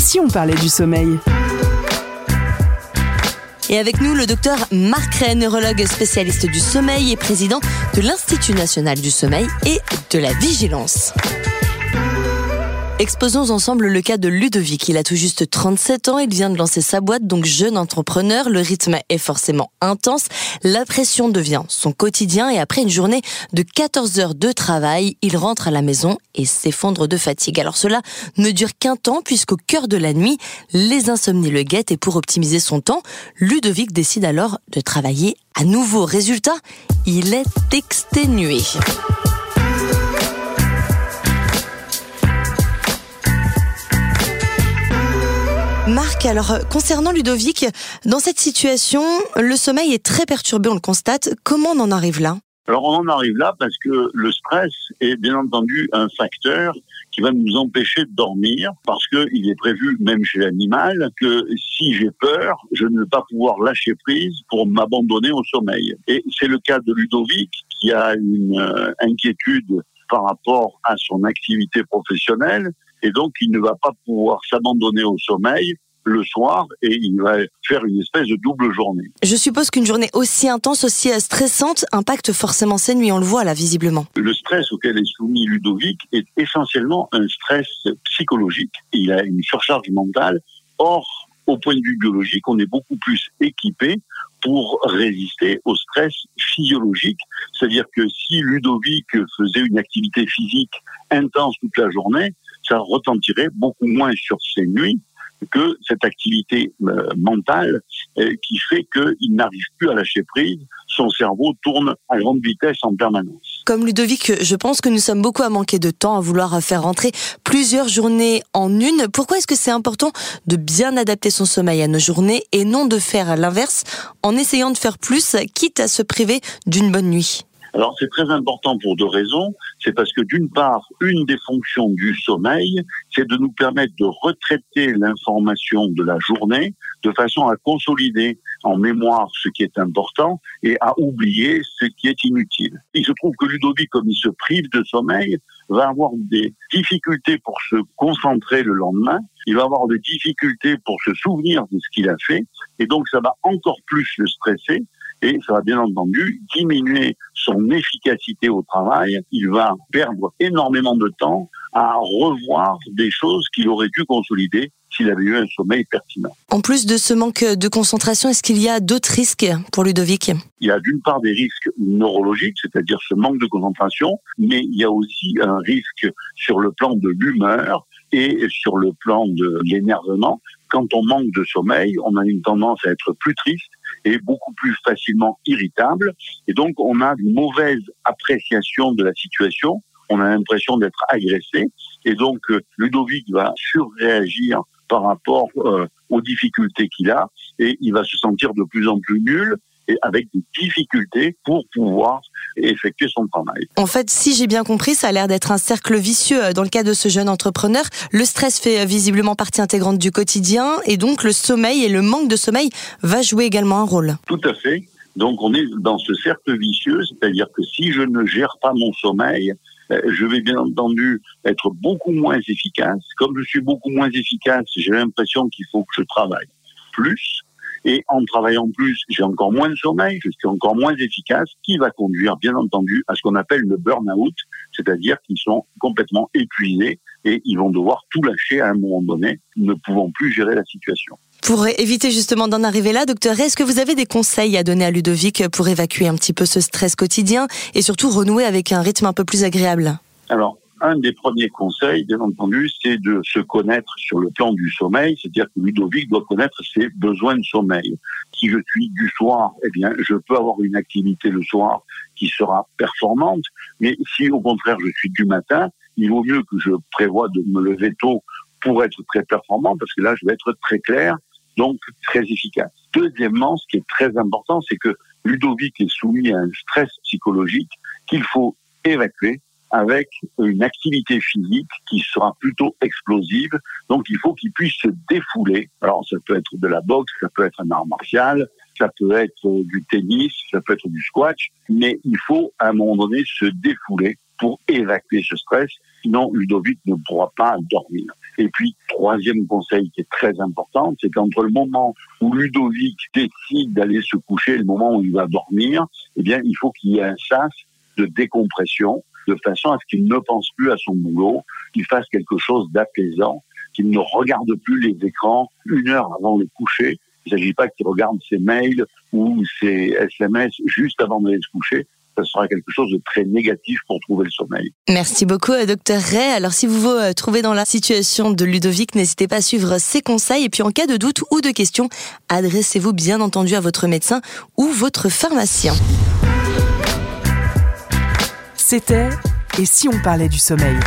Et si on parlait du sommeil et avec nous, le docteur Marc Ray, neurologue spécialiste du sommeil et président de l'Institut national du sommeil et de la vigilance. Exposons ensemble le cas de Ludovic. Il a tout juste 37 ans, il vient de lancer sa boîte, donc jeune entrepreneur. Le rythme est forcément intense. La pression devient son quotidien et après une journée de 14 heures de travail, il rentre à la maison et s'effondre de fatigue. Alors cela ne dure qu'un temps puisqu'au cœur de la nuit, les insomnies le guettent et pour optimiser son temps, Ludovic décide alors de travailler à nouveau. Résultat, il est exténué. Alors concernant Ludovic, dans cette situation, le sommeil est très perturbé, on le constate. Comment on en arrive là? Alors on en arrive là parce que le stress est bien entendu un facteur qui va nous empêcher de dormir parce qu'il est prévu même chez l'animal que si j'ai peur, je ne vais pas pouvoir lâcher prise pour m'abandonner au sommeil. Et c'est le cas de Ludovic qui a une euh, inquiétude par rapport à son activité professionnelle et donc il ne va pas pouvoir s'abandonner au sommeil le soir et il va faire une espèce de double journée. Je suppose qu'une journée aussi intense, aussi stressante, impacte forcément ses nuits, on le voit là visiblement. Le stress auquel est soumis Ludovic est essentiellement un stress psychologique. Il a une surcharge mentale. Or, au point de vue biologique, on est beaucoup plus équipé pour résister au stress physiologique. C'est-à-dire que si Ludovic faisait une activité physique intense toute la journée, ça retentirait beaucoup moins sur ses nuits que cette activité euh, mentale euh, qui fait qu'il n'arrive plus à lâcher prise, son cerveau tourne à grande vitesse en permanence. Comme Ludovic, je pense que nous sommes beaucoup à manquer de temps, à vouloir faire rentrer plusieurs journées en une. Pourquoi est-ce que c'est important de bien adapter son sommeil à nos journées et non de faire l'inverse en essayant de faire plus, quitte à se priver d'une bonne nuit? Alors c'est très important pour deux raisons. C'est parce que d'une part, une des fonctions du sommeil, c'est de nous permettre de retraiter l'information de la journée de façon à consolider en mémoire ce qui est important et à oublier ce qui est inutile. Il se trouve que Ludovic, comme il se prive de sommeil, va avoir des difficultés pour se concentrer le lendemain, il va avoir des difficultés pour se souvenir de ce qu'il a fait, et donc ça va encore plus le stresser, et ça va bien entendu diminuer son efficacité au travail. Il va perdre énormément de temps à revoir des choses qu'il aurait dû consolider s'il avait eu un sommeil pertinent. En plus de ce manque de concentration, est-ce qu'il y a d'autres risques pour Ludovic? Il y a d'une part des risques neurologiques, c'est-à-dire ce manque de concentration, mais il y a aussi un risque sur le plan de l'humeur et sur le plan de l'énervement. Quand on manque de sommeil, on a une tendance à être plus triste et beaucoup plus facilement irritable. Et donc, on a une mauvaise appréciation de la situation. On a l'impression d'être agressé. Et donc, euh, Ludovic va surréagir par rapport euh, aux difficultés qu'il a et il va se sentir de plus en plus nul et avec des difficultés pour pouvoir effectuer son travail. En fait, si j'ai bien compris, ça a l'air d'être un cercle vicieux euh, dans le cas de ce jeune entrepreneur. Le stress fait euh, visiblement partie intégrante du quotidien et donc le sommeil et le manque de sommeil va jouer également un rôle. Tout à fait. Donc on est dans ce cercle vicieux, c'est-à-dire que si je ne gère pas mon sommeil, euh, je vais bien entendu être beaucoup moins efficace. Comme je suis beaucoup moins efficace, j'ai l'impression qu'il faut que je travaille plus. Et en travaillant plus, j'ai encore moins de sommeil, je suis encore moins efficace, qui va conduire, bien entendu, à ce qu'on appelle le burn-out, c'est-à-dire qu'ils sont complètement épuisés et ils vont devoir tout lâcher à un moment donné, ne pouvant plus gérer la situation. Pour éviter justement d'en arriver là, docteur, est-ce que vous avez des conseils à donner à Ludovic pour évacuer un petit peu ce stress quotidien et surtout renouer avec un rythme un peu plus agréable? Alors, un des premiers conseils, bien entendu, c'est de se connaître sur le plan du sommeil, c'est-à-dire que Ludovic doit connaître ses besoins de sommeil. Si je suis du soir, eh bien, je peux avoir une activité le soir qui sera performante, mais si au contraire je suis du matin, il vaut mieux que je prévoie de me lever tôt pour être très performant, parce que là, je vais être très clair, donc très efficace. Deuxièmement, ce qui est très important, c'est que Ludovic est soumis à un stress psychologique qu'il faut évacuer avec une activité physique qui sera plutôt explosive. Donc il faut qu'il puisse se défouler. Alors ça peut être de la boxe, ça peut être un art martial, ça peut être du tennis, ça peut être du squash, mais il faut à un moment donné se défouler pour évacuer ce stress. Sinon, Ludovic ne pourra pas dormir. Et puis, troisième conseil qui est très important, c'est qu'entre le moment où Ludovic décide d'aller se coucher et le moment où il va dormir, eh bien, il faut qu'il y ait un sas de décompression de façon à ce qu'il ne pense plus à son boulot, qu'il fasse quelque chose d'apaisant, qu'il ne regarde plus les écrans une heure avant le coucher. Il ne s'agit pas qu'il regarde ses mails ou ses SMS juste avant d'aller se coucher ça sera quelque chose de très négatif pour trouver le sommeil. Merci beaucoup, euh, docteur Ray. Alors, si vous vous euh, trouvez dans la situation de Ludovic, n'hésitez pas à suivre ses conseils. Et puis, en cas de doute ou de question, adressez-vous bien entendu à votre médecin ou votre pharmacien. C'était Et si on parlait du sommeil?